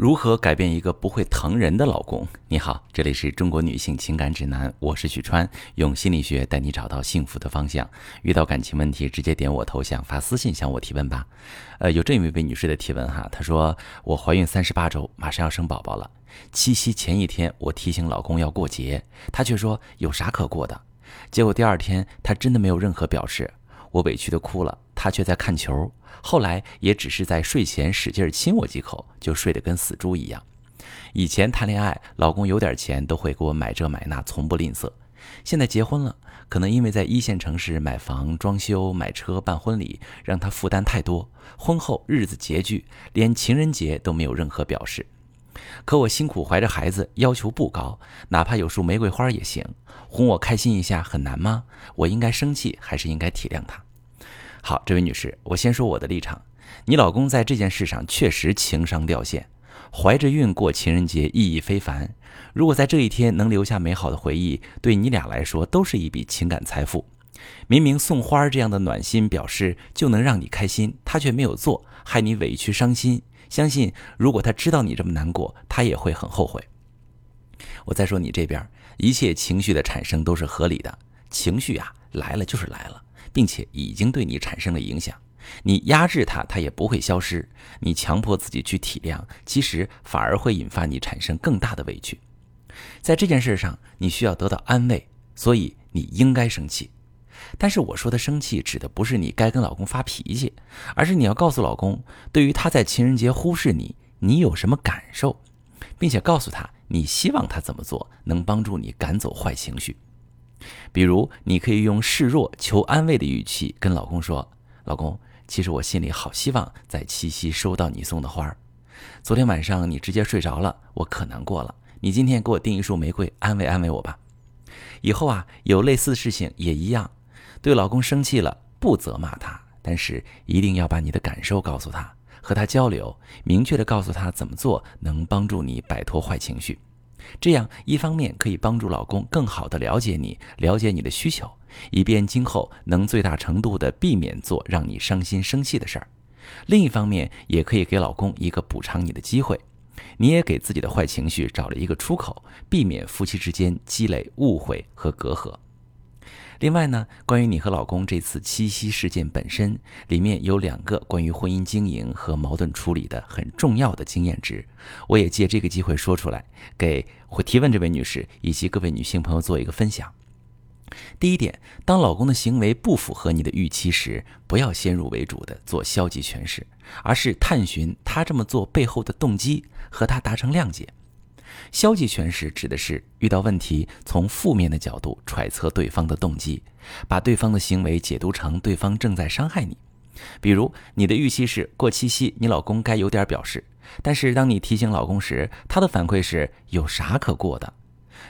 如何改变一个不会疼人的老公？你好，这里是中国女性情感指南，我是许川，用心理学带你找到幸福的方向。遇到感情问题，直接点我头像发私信向我提问吧。呃，有这么一位女士的提问哈，她说我怀孕三十八周，马上要生宝宝了。七夕前一天，我提醒老公要过节，他却说有啥可过的。结果第二天，他真的没有任何表示，我委屈的哭了，他却在看球。后来也只是在睡前使劲亲我几口，就睡得跟死猪一样。以前谈恋爱，老公有点钱都会给我买这买那，从不吝啬。现在结婚了，可能因为在一线城市买房、装修、买车、办婚礼，让他负担太多。婚后日子拮据，连情人节都没有任何表示。可我辛苦怀着孩子，要求不高，哪怕有束玫瑰花也行。哄我开心一下很难吗？我应该生气，还是应该体谅他？好，这位女士，我先说我的立场。你老公在这件事上确实情商掉线，怀着孕过情人节意义非凡。如果在这一天能留下美好的回忆，对你俩来说都是一笔情感财富。明明送花这样的暖心表示就能让你开心，他却没有做，害你委屈伤心。相信如果他知道你这么难过，他也会很后悔。我再说你这边，一切情绪的产生都是合理的，情绪啊来了就是来了。并且已经对你产生了影响，你压制它，它也不会消失；你强迫自己去体谅，其实反而会引发你产生更大的委屈。在这件事上，你需要得到安慰，所以你应该生气。但是我说的生气，指的不是你该跟老公发脾气，而是你要告诉老公，对于他在情人节忽视你，你有什么感受，并且告诉他你希望他怎么做能帮助你赶走坏情绪。比如，你可以用示弱、求安慰的语气跟老公说：“老公，其实我心里好希望在七夕收到你送的花儿。昨天晚上你直接睡着了，我可难过了。你今天给我订一束玫瑰，安慰安慰我吧。以后啊，有类似的事情也一样。对老公生气了，不责骂他，但是一定要把你的感受告诉他，和他交流，明确的告诉他怎么做能帮助你摆脱坏情绪。”这样一方面可以帮助老公更好的了解你，了解你的需求，以便今后能最大程度的避免做让你伤心生气的事儿；另一方面也可以给老公一个补偿你的机会，你也给自己的坏情绪找了一个出口，避免夫妻之间积累误会和隔阂。另外呢，关于你和老公这次七夕事件本身，里面有两个关于婚姻经营和矛盾处理的很重要的经验值，我也借这个机会说出来，给会提问这位女士以及各位女性朋友做一个分享。第一点，当老公的行为不符合你的预期时，不要先入为主的做消极诠释，而是探寻他这么做背后的动机，和他达成谅解。消极诠释指的是遇到问题，从负面的角度揣测对方的动机，把对方的行为解读成对方正在伤害你。比如，你的预期是过七夕，你老公该有点表示，但是当你提醒老公时，他的反馈是有啥可过的。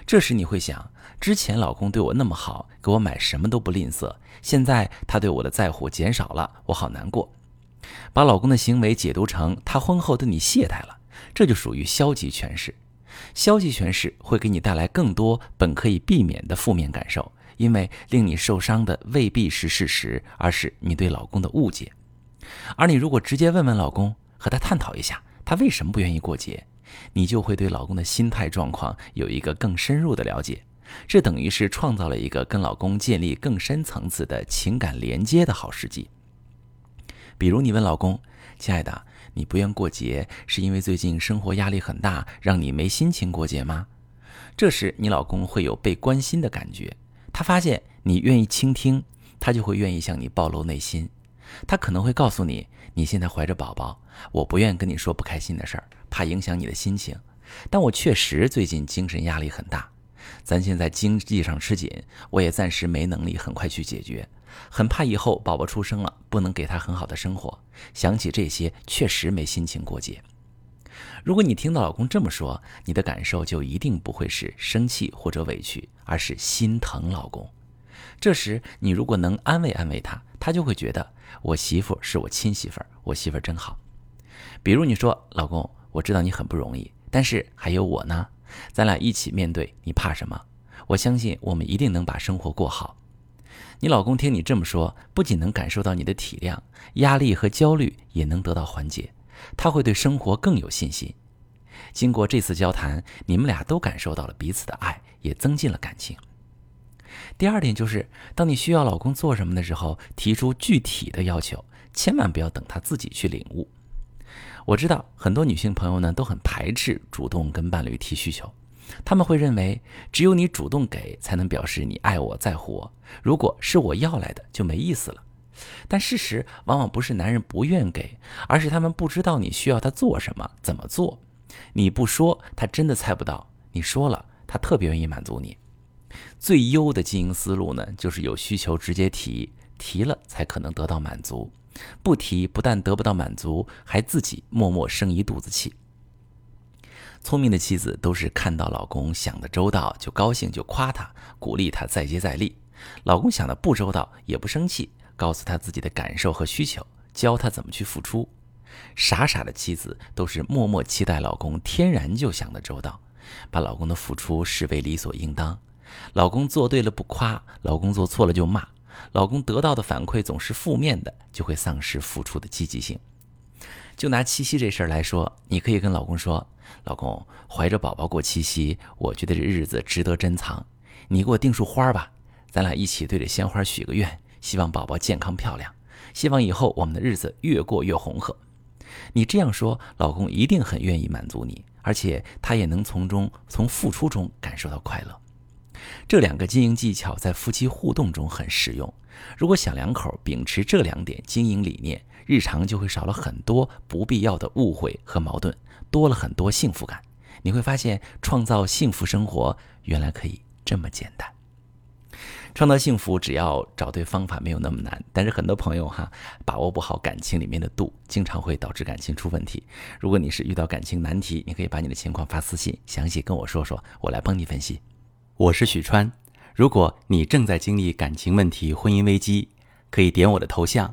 这时你会想，之前老公对我那么好，给我买什么都不吝啬，现在他对我的在乎减少了，我好难过。把老公的行为解读成他婚后对你懈怠了，这就属于消极诠释。消极诠释会给你带来更多本可以避免的负面感受，因为令你受伤的未必是事实，而是你对老公的误解。而你如果直接问问老公，和他探讨一下他为什么不愿意过节，你就会对老公的心态状况有一个更深入的了解。这等于是创造了一个跟老公建立更深层次的情感连接的好时机。比如你问老公：“亲爱的。”你不愿过节，是因为最近生活压力很大，让你没心情过节吗？这时你老公会有被关心的感觉，他发现你愿意倾听，他就会愿意向你暴露内心。他可能会告诉你，你现在怀着宝宝，我不愿跟你说不开心的事儿，怕影响你的心情。但我确实最近精神压力很大，咱现在经济上吃紧，我也暂时没能力很快去解决。很怕以后宝宝出生了不能给他很好的生活，想起这些确实没心情过节。如果你听到老公这么说，你的感受就一定不会是生气或者委屈，而是心疼老公。这时你如果能安慰安慰他，他就会觉得我媳妇是我亲媳妇，我媳妇真好。比如你说老公，我知道你很不容易，但是还有我呢，咱俩一起面对，你怕什么？我相信我们一定能把生活过好。你老公听你这么说，不仅能感受到你的体谅，压力和焦虑也能得到缓解，他会对生活更有信心。经过这次交谈，你们俩都感受到了彼此的爱，也增进了感情。第二点就是，当你需要老公做什么的时候，提出具体的要求，千万不要等他自己去领悟。我知道很多女性朋友呢都很排斥主动跟伴侣提需求，他们会认为只有你主动给才能表示你爱我在乎我，如果是我要来的就没意思了。但事实往往不是男人不愿给，而是他们不知道你需要他做什么、怎么做。你不说，他真的猜不到；你说了，他特别愿意满足你。最优的经营思路呢，就是有需求直接提，提了才可能得到满足。不提，不但得不到满足，还自己默默生一肚子气。聪明的妻子都是看到老公想的周到就高兴，就夸他，鼓励他再接再厉；老公想的不周到也不生气，告诉他自己的感受和需求，教他怎么去付出。傻傻的妻子都是默默期待老公天然就想的周到，把老公的付出视为理所应当。老公做对了不夸，老公做错了就骂。老公得到的反馈总是负面的，就会丧失付出的积极性。就拿七夕这事儿来说，你可以跟老公说：“老公，怀着宝宝过七夕，我觉得这日子值得珍藏。你给我订束花吧，咱俩一起对着鲜花许个愿，希望宝宝健康漂亮，希望以后我们的日子越过越红火。”你这样说，老公一定很愿意满足你，而且他也能从中从付出中感受到快乐。这两个经营技巧在夫妻互动中很实用。如果小两口秉持这两点经营理念，日常就会少了很多不必要的误会和矛盾，多了很多幸福感。你会发现，创造幸福生活原来可以这么简单。创造幸福只要找对方法，没有那么难。但是很多朋友哈，把握不好感情里面的度，经常会导致感情出问题。如果你是遇到感情难题，你可以把你的情况发私信，详细跟我说说，我来帮你分析。我是许川，如果你正在经历感情问题、婚姻危机，可以点我的头像，